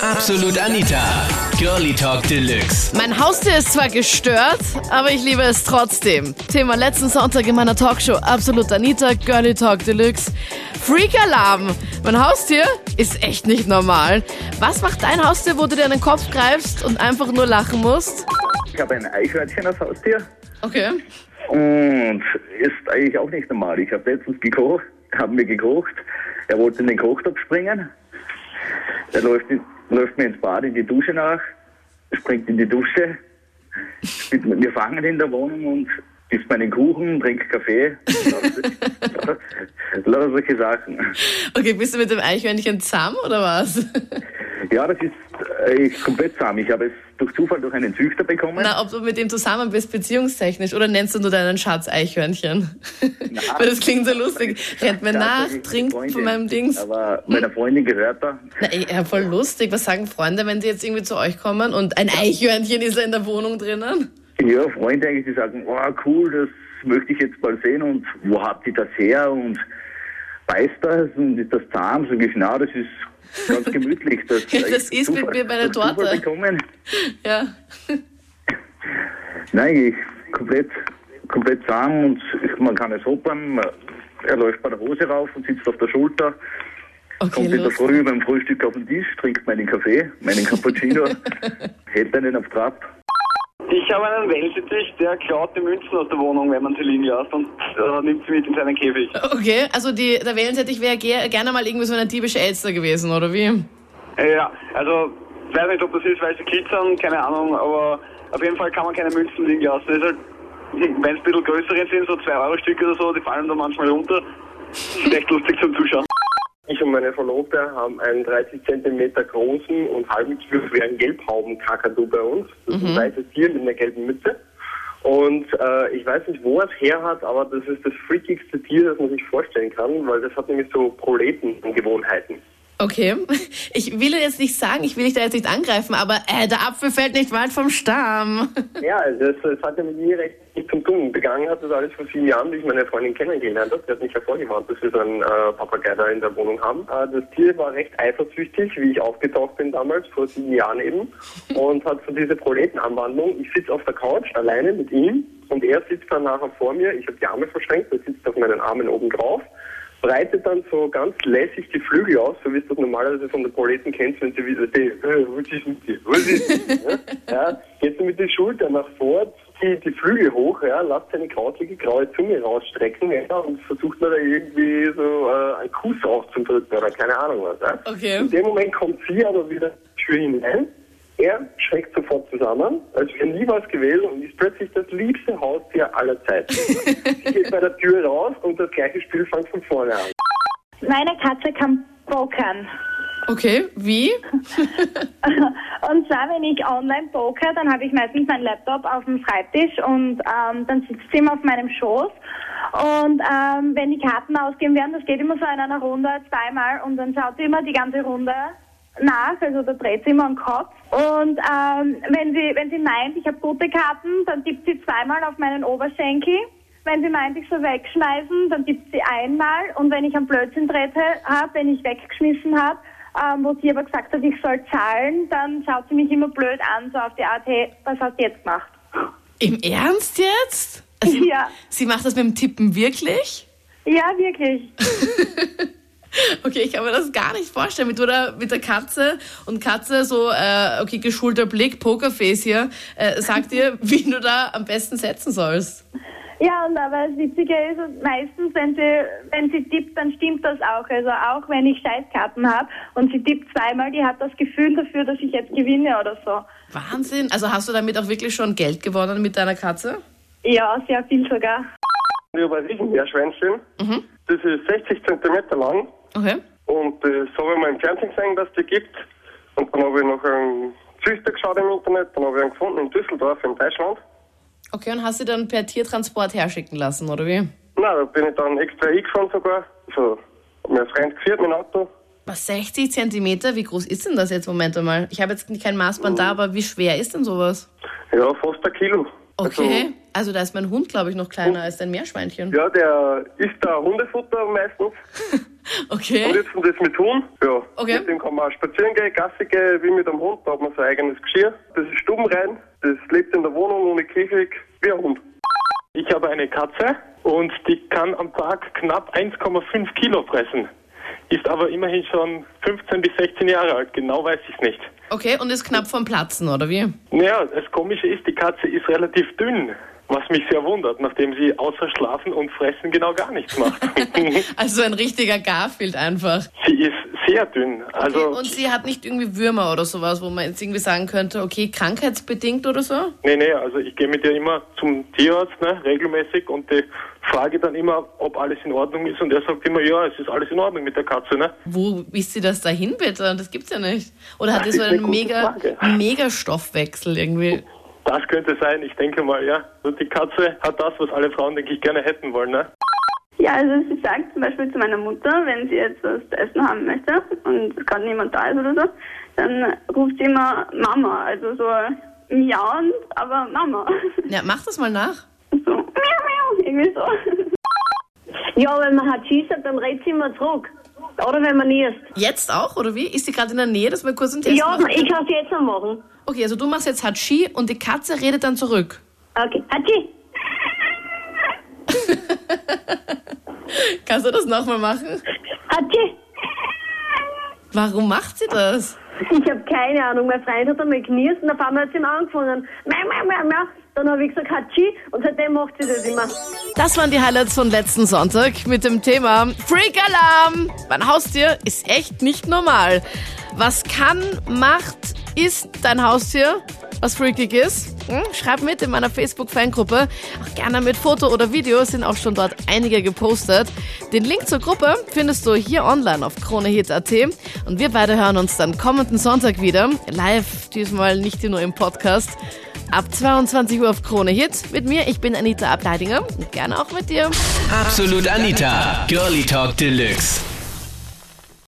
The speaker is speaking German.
Absolut Anita. Girlie Talk Deluxe. Mein Haustier ist zwar gestört, aber ich liebe es trotzdem. Thema letzten Sonntag in meiner Talkshow Absolut Anita, Girlie Talk Deluxe. Freak Alarm. Mein Haustier ist echt nicht normal. Was macht dein Haustier, wo du dir an den Kopf greifst und einfach nur lachen musst? Ich habe ein Eichhörnchen als Haustier Okay. und ist eigentlich auch nicht normal. Ich habe letztens gekocht, haben wir gekocht. Er wollte in den Kochtopf springen. Er läuft, in, läuft mir ins Bad, in die Dusche nach, springt in die Dusche. Spielt mit mir fangen in der Wohnung und isst meinen Kuchen, trinkt Kaffee. Lauter solche Sachen. Okay, bist du mit dem Eichhörnchen zusammen oder was? Ja, das ist äh, komplett zahm. Ich habe es durch Zufall durch einen Züchter bekommen. Na, ob du mit dem zusammen bist, beziehungstechnisch, oder nennst du nur deinen Schatz Eichhörnchen? Weil das klingt so lustig. Rennt mir nach, trinkt Freunde, von meinem Dings. Aber meiner Freundin gehört er. Na, ja, voll lustig. Was sagen Freunde, wenn die jetzt irgendwie zu euch kommen und ein Eichhörnchen ist da in der Wohnung drinnen? Ja, Freunde eigentlich, die sagen, oh cool, das möchte ich jetzt mal sehen und wo habt ihr das her und beißt das und ist das zahm? Sag ich, na, das ist ganz gemütlich. Das, Ja, das ist mit Zufall- mir bei der Torte. Bekommen. Ja. Nein, ich komplett, komplett zahm und man kann es hoppern. Er läuft bei der Hose rauf und sitzt auf der Schulter. Okay, Kommt in der. Früh beim Frühstück auf den Tisch, trinkt meinen Kaffee, meinen Cappuccino, hält einen auf Trab. Ich habe einen Wellensittich, der klaut die Münzen aus der Wohnung, wenn man sie liegen lässt und äh, nimmt sie mit in seinen Käfig. Okay, also die, der Wellensittich wäre ge gerne mal irgendwie so eine diebische Elster gewesen, oder wie? Ja, also, ich weiß nicht, ob das ist, weil sie glitzern, keine Ahnung, aber auf jeden Fall kann man keine Münzen liegen lassen. Das ist halt, wenn es ein bisschen größere sind, so 2-Euro-Stücke oder so, die fallen da manchmal runter. Ist echt lustig zum Zuschauen. Ich und meine Verlobte haben einen 30 cm großen und halben Kilo schweren Gelbhaubenkakadu bei uns. Das ist ein weißes Tier mit einer gelben Mütze. Und äh, ich weiß nicht, wo es her hat, aber das ist das freakigste Tier, das man sich vorstellen kann, weil das hat nämlich so Proletengewohnheiten. Okay. Ich will jetzt nicht sagen, ich will dich da jetzt nicht angreifen, aber äh, der Apfel fällt nicht weit vom Stamm. Ja, also das, das hat ja mit mir recht nicht zum Tun. Begangen hat das alles vor sieben Jahren, wie ich meine Freundin kennengelernt habe. Die hat mich hervorgewarnt, dass wir so einen äh, Papagei da in der Wohnung haben. Äh, das Tier war recht eifersüchtig, wie ich aufgetaucht bin damals, vor sieben Jahren eben. Und hat so diese Proletenanwandlung. Ich sitze auf der Couch alleine mit ihm und er sitzt dann nachher vor mir. Ich habe die Arme verschränkt, er sitzt auf meinen Armen oben drauf. Breitet dann so ganz lässig die Flügel aus, so wie es das normalerweise von den Proleten kennst, wenn sie wieder äh, was ist mit dir, was ist mit dir? ja? geht so mit den Schultern nach vor, zieht die Flügel hoch, ja, lasst seine krauzige graue Zunge rausstrecken ja, und versucht mir da irgendwie so äh, einen Kuss aufzudrücken oder keine Ahnung was. Ja? Okay. In dem Moment kommt sie aber wieder in die Tür hinein. Er schreckt sofort zusammen, als wäre nie was gewesen und ist plötzlich das liebste Haustier aller Zeiten. sie geht bei der Tür raus und das gleiche Spiel fängt von vorne an. Meine Katze kann pokern. Okay, wie? Und zwar, wenn ich online poker, dann habe ich meistens meinen Laptop auf dem Schreibtisch und ähm, dann sitzt sie immer auf meinem Schoß. Und ähm, wenn die Karten ausgehen werden, das geht immer so in einer Runde zweimal und dann schaut sie immer die ganze Runde nach, also da dreht sie immer den Kopf. Und ähm, wenn sie wenn sie meint, ich habe gute Karten, dann tippt sie zweimal auf meinen Oberschenkel. Wenn sie meint, ich soll wegschmeißen, dann tippt sie einmal. Und wenn ich einen Blödsinn trete habe, wenn ich weggeschmissen habe, ähm, wo sie aber gesagt hat, ich soll zahlen, dann schaut sie mich immer blöd an, so auf die Art, hey, was hast du jetzt gemacht? Im Ernst jetzt? Also, Ja. Sie macht das mit dem Tippen wirklich? Ja, wirklich. Okay, ich kann mir das gar nicht vorstellen. Mit, oder mit der Katze und Katze so, äh, okay, geschulter Blick, Pokerface hier, äh, sagt dir, wie du da am besten setzen sollst. Ja, und aber das Witzige ist, meistens, wenn sie, wenn sie tippt, dann stimmt das auch. Also auch wenn ich Scheißkarten habe und sie tippt zweimal, die hat das Gefühl dafür, dass ich jetzt gewinne oder so. Wahnsinn. Also hast du damit auch wirklich schon Geld gewonnen mit deiner Katze? Ja, sehr viel sogar. Ich habe ein Riesenmeerschweinchen. Das ist 60 Zentimeter lang. Okay. Und das habe ich mal im Fernsehen gesehen, dass die gibt. Und dann habe ich noch einen Züchter geschaut im Internet. Dann habe ich einen gefunden in Düsseldorf in Deutschland. Okay, und hast du dann per Tiertransport herschicken lassen, oder wie? Na, da bin ich dann extra hingefahren sogar. Also, hab mir ein Freund geführt mit dem Auto. Was, 60 Zentimeter? Wie groß ist denn das jetzt? Moment einmal. Ich habe jetzt kein Maßband da, aber wie schwer ist denn sowas? Ja, fast ein Kilo. Okay. Also, da ist mein Hund, glaube ich, noch kleiner als dein Meerschweinchen. Also, ja, der isst da Hundefutter meistens. Und Okay. jetzt und das mit Hund, ja. Okay. Mit dem kann man auch spazieren gehen, Gassi gehen, wie mit einem Hund. Da hat man sein eigenes Geschirr. Das ist stubenrein. Das lebt in der Wohnung ohne Käfig, wie ein Hund. Ich habe eine Katze und die kann am Tag knapp 1,5 Kilo fressen. Ist aber immerhin schon 15 bis 16 Jahre alt, genau weiß ich es nicht. Okay, und ist knapp vom Platzen, oder wie? Naja, das Komische ist, die Katze ist relativ dünn, was mich sehr wundert, nachdem sie außer Schlafen und Fressen genau gar nichts macht. Also ein richtiger Garfield einfach. sie ist sehr dünn, also Und sie hat nicht irgendwie Würmer oder sowas, wo man jetzt irgendwie sagen könnte, okay, krankheitsbedingt oder so? nee, nee, also ich gehe mit ihr immer zum Tierarzt, ne, regelmäßig und die frage dann immer, ob alles in Ordnung ist und er sagt immer, ja, es ist alles in Ordnung mit der Katze, ne? Wo ist sie das dahin bitte? Das gibt's ja nicht. Oder hat Das so einen mega, Frage. mega Stoffwechsel irgendwie? Das könnte sein, ich denke mal, ja. Und die Katze hat das, was alle Frauen, denke ich, gerne hätten wollen, ne? Ja, also sie sagt zum Beispiel zu meiner Mutter, wenn sie jetzt was zu essen haben möchte und gerade niemand da ist oder so, dann ruft sie immer Mama, also so miauend, aber Mama. Ja, mach das mal nach. So miau, miau, irgendwie so. Ja, wenn man hat schießt, dann redet sie immer zurück. Oder wenn man niest. Jetzt auch, oder wie? Ist sie gerade in der Nähe, dass wir kurz einen Test Ja, machen? ich kann es jetzt noch machen. Okay, also du machst jetzt Hatschi und die Katze redet dann zurück. Okay, Hatschi. Kannst du das nochmal machen? Hatschi. Warum macht sie das? Ich habe keine Ahnung. Mein Freund hat einmal genießt und auf einmal hat sie ihm angefangen. Miau, miau, miau, miau. Dann habe ich gesagt Hatschi und seitdem macht sie das immer. Das waren die Highlights von letzten Sonntag mit dem Thema Freak Alarm. Mein Haustier ist echt nicht normal. Was kann, macht, ist dein Haustier, was freakig ist? Hm? Schreib mit in meiner Facebook-Fangruppe. Auch gerne mit Foto oder Video sind auch schon dort einige gepostet. Den Link zur Gruppe findest du hier online auf kronehit.at. Und wir beide hören uns dann kommenden Sonntag wieder. Live, diesmal nicht nur im Podcast. Ab 22 Uhr auf Krone Hit. Mit mir, ich bin Anita Ableidinger gerne auch mit dir. Absolut Anita, Girlie Talk Deluxe.